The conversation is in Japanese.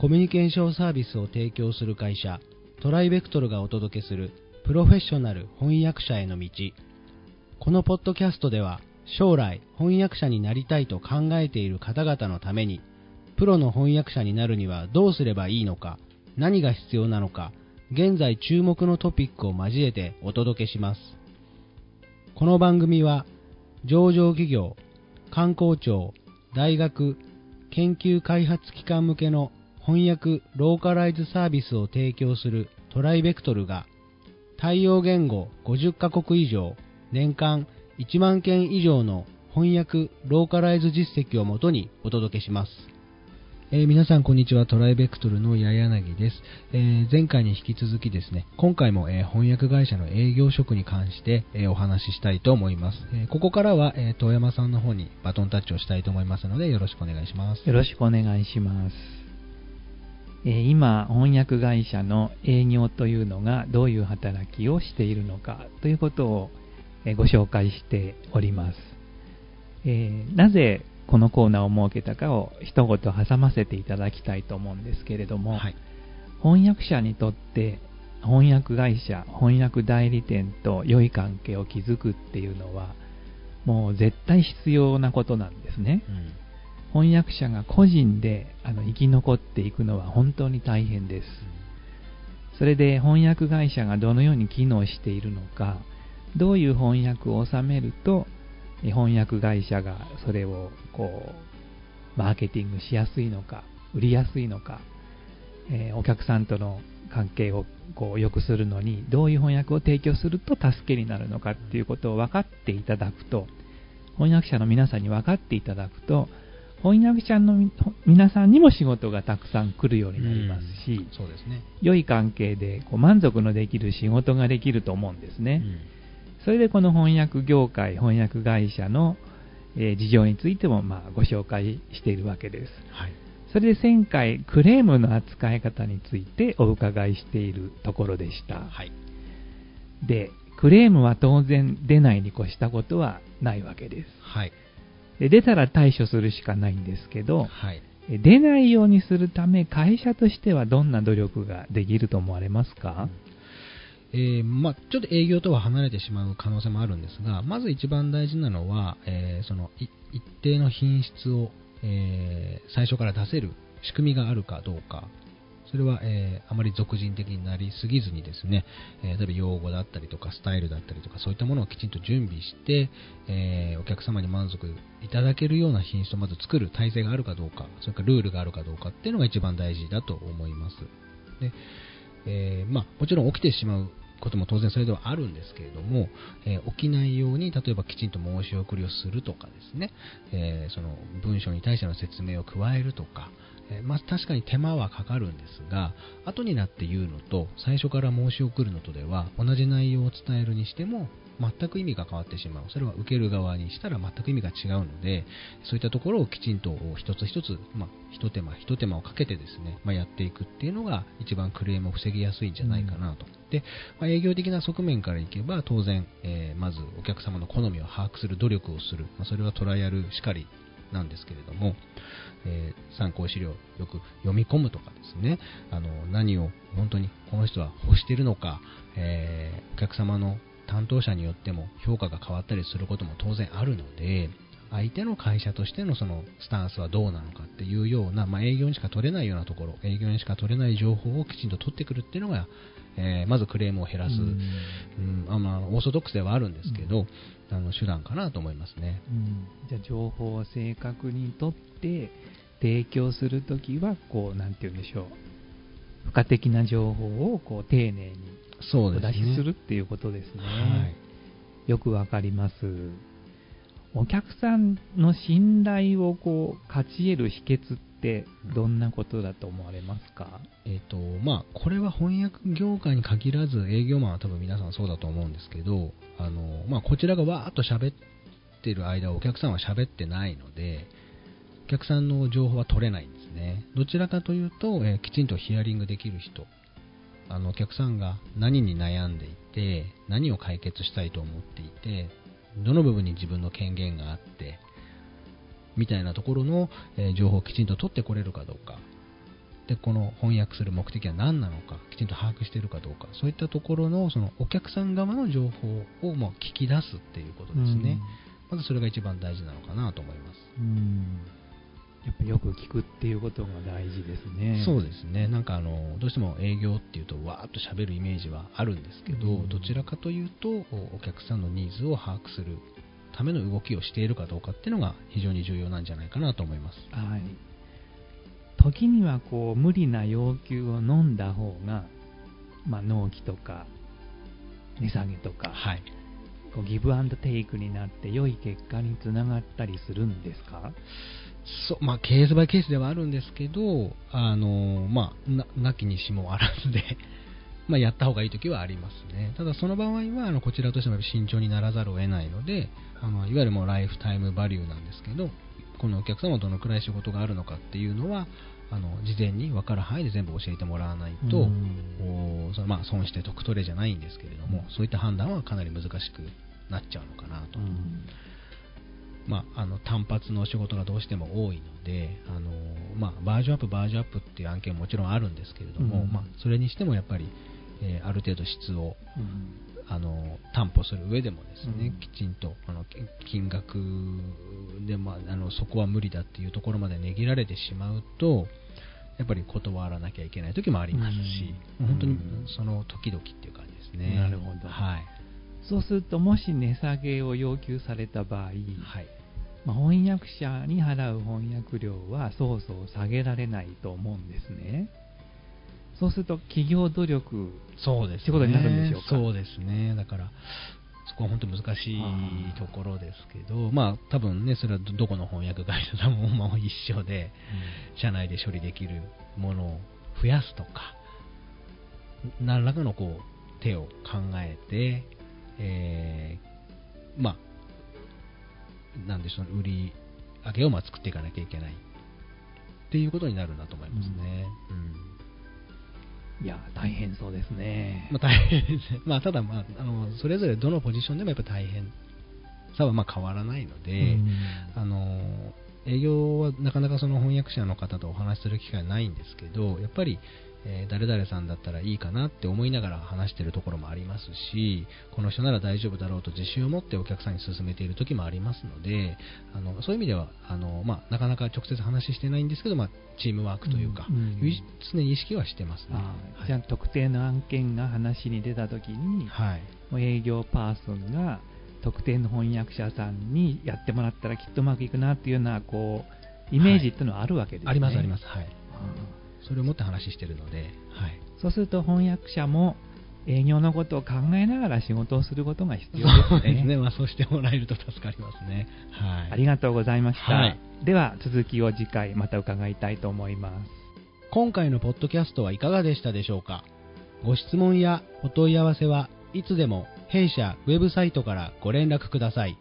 コミュニケーションサービスを提供する会社トライベクトルがお届けするプロフェッショナル翻訳者への道。このポッドキャストでは将来翻訳者になりたいと考えている方々のためにプロの翻訳者になるにはどうすればいいのか何が必要なのか現在注目のトピックを交えてお届けします。この番組は上場企業観光庁大学研究開発機関向けの翻訳ローカライズサービスを提供するトライベクトルが対応言語50カ国以上年間1万件以上の翻訳ローカライズ実績をもとにお届けします。えー、皆さんこんにちは、トライベクトルの八柳です、えー、前回に引き続きですね、今回も、えー、翻訳会社の営業職に関して、えお話ししたいと思います。えここからは、え遠山さんの方にバトンタッチをしたいと思いますので、よろしくお願いします。よろしくお願いします。え今、翻訳会社の営業というのがどういう働きをしているのかということをご紹介しております。えなぜこのコーナーを設けたかを一言挟ませていただきたいと思うんですけれども、はい、翻訳者にとって翻訳会社、翻訳代理店と良い関係を築くっていうのは、もう絶対必要なことなんですね。うん、翻訳者が個人であの生き残っていくのは本当に大変です。それで翻訳会社がどのように機能しているのか、どういう翻訳を収めると翻訳会社がそれをこうマーケティングしやすいのか売りやすいのか、えー、お客さんとの関係をこう良くするのにどういう翻訳を提供すると助けになるのかっていうことを分かっていただくと翻訳者の皆さんに分かっていただくと翻訳者の皆さんにも仕事がたくさん来るようになりますし、うそうですね、良い関係でこう満足のできる仕事ができると思うんですね。うんそれでこの翻訳業界、翻訳会社の、え事情についてもまあご紹介しているわけです。はい、それで前回、クレームの扱い方についてお伺いしているところでした。はい、で、クレームは当然出ないに越したことはないわけです。はい、で出たら対処するしかないんですけど、はい、出ないようにするため会社としてはどんな努力ができると思われますか、うんえー、まあ、ちょっと営業とは離れてしまう可能性もあるんですが、まず一番大事なのは、えー、その一定の品質を、えー、最初から出せる仕組みがあるかどうか、それは、えあまり俗人的になりすぎずにですね、え例えば用語だったりとかスタイルだったりとかそういったものをきちんと準備して、えお客様に満足いただけるような品質をまず作る体制があるかどうか、それからルールがあるかどうかっていうのが一番大事だと思います。でえ、まあ、もちろん起きてしまうことも当然それではあるんですけれども、えー、起きないように例えばきちんと申し送りをするとかですね、えー、その文章に対しての説明を加えるとか、えまあ、確かに手間はかかるんですが後になって言うのと最初から申し送るのとでは同じ内容を伝えるにしても全く意味が変わってしまう。それは受ける側にしたら全く意味が違うので、そういったところをきちんと一つ一つ、まあ、一手間一手間をかけてですね、まあ、やっていくっていうのが一番クレームを防ぎやすいんじゃないかなと。うん、で、まあ、営業的な側面からいけば、当然、えー、まずお客様の好みを把握する努力をする。まあ、それはトライアルしかりなんですけれども、えー、参考資料よく読み込むとかですね、あの何を本当にこの人は欲しているのか、えー、お客様の担当者によっても評価が変わったりすることも当然あるので、相手の会社としてのそのスタンスはどうなのかっていうような、まあ、営業にしか取れないようなところ、営業にしか取れない情報をきちんと取ってくるっていうのが、えー、まずクレームを減らす、うん、あまあ、オーソドックスではあるんですけど、うん、あの手段かなと思いますね、うん、じゃあ情報を正確に取って提供するときはこうなんて言うんでしょう付加的な情報をこう丁寧にお出しするっていうことですね。はい、よくわかります。お客さんの信頼をこう勝ち得る秘訣ってどんなことだと思われますか、えーとまあ、これは翻訳業界に限らず営業マンは多分皆さんそうだと思うんですけどあの、まあ、こちらがわーっと喋ってる間お客さんは喋ってないのでお客さんの情報は取れないんですね。どちらかというと、えー、きちんとヒアリングできる人あのお客さんが何に悩んでいて何を解決したいと思っていてどの部分に自分の権限があってみたいなところの、えー、情報をきちんと取ってこれるかどうか。でこの翻訳する目的は何なのかきちんと把握しているかどうか。そういったところのそのお客さん側の情報をも聞き出すっていうことですね、まずそれが一番大事なのかなと思います。うん。やっぱよく聞くっていうことが大事ですね。そうですね。なんかあのどうしても営業っていうとわーっと喋るイメージはあるんですけど、うん。どちらかというとおお客さんのニーズを把握するための動きをしているかどうかっていうのが非常に重要なんじゃないかなと思います。はい。時にはこう無理な要求を飲んだ方が、まあ、納期とか値下げとか、はいこうギブアンドテイクになって良い結果につながったりするんですか？そうまあ、ケースバイケースではあるんですけど、あのまあ、ななきにしもあらずで、まあ、やった方がいいときはありますね。ただ、その場合はあのこちらとしても慎重にならざるを得ないので、あのいわゆるもうライフタイムバリューなんですけど、このお客様はどのくらい仕事があるのかっていうのは、あの事前に分かる範囲で全部教えてもらわないと、うんおそのまあ、損して得取れじゃないんですけれども、そういった判断はかなり難しくなっちゃうのかなと。まあ、あの単発の仕事がどうしても多いので、あのまあ、バージョンアップ、バージョンアップっていう案件ももちろんあるんですけれども、うんまあ、それにしてもやっぱり、えーある程度質をうんあの担保する上でもですね、うんきちんとあのき金額で、まあ、あのそこは無理だっていうところまで値切られてしまうと、やっぱり断らなきゃいけない時もありますし、うん本当にうんその時々っていう感じですね。なるほどはい。そうすると、もし値下げを要求された場合、はい。まあ翻訳者に払う翻訳料はそうそう下げられないと思うんですね。そうすると企業努力、そうですね。ってことになるんでしょうか？そうですね。だから、そこは本当難しいところですけど、まあ多分ね、それはどどこの翻訳会社さんもまあ一緒で、社内で処理できるものを増やすとか、何らかのこう手を考えて、えーまあ、なんでしょう、売り上げをまあ作っていかなきゃいけないっていうことになるんだと思いますね。うんいや、大変そうですね。まあ、大変ですね。まあ、ただ、まあ、あの、それぞれどのポジションでもやっぱ大変さはまあ変わらないので、うんあの、営業はなかなかその翻訳者の方とお話しする機会ないんですけど、やっぱり、えー誰々さんだったらいいかなって思いながら話してるところもありますし、この人なら大丈夫だろうと自信を持ってお客さんに勧めている時もありますので、あのそういう意味ではあの、まあ、なかなか直接話してないんですけど、まあ、チームワークというか、うんうん。常に意識はしてますね。あはい。じゃあ、特定の案件が話に出たときに、はい。もう営業パーソンが特定の翻訳者さんにやってもらったらきっとうまくいくなっていうようなこうイメージっていうのはあるわけですね。あります、あります。はい。うんそれを持って話してるので、はい。そうすると翻訳者も営業のことを考えながら仕事をすることが必要そうですね。ですね。まあ、そうしてもらえると助かりますね。はい。ありがとうございました。はいでは続きを次回また伺いたいと思います。今回のポッドキャストはいかがでしたでしょうか？ご質問やお問い合わせはいつでも弊社ウェブサイトからご連絡ください。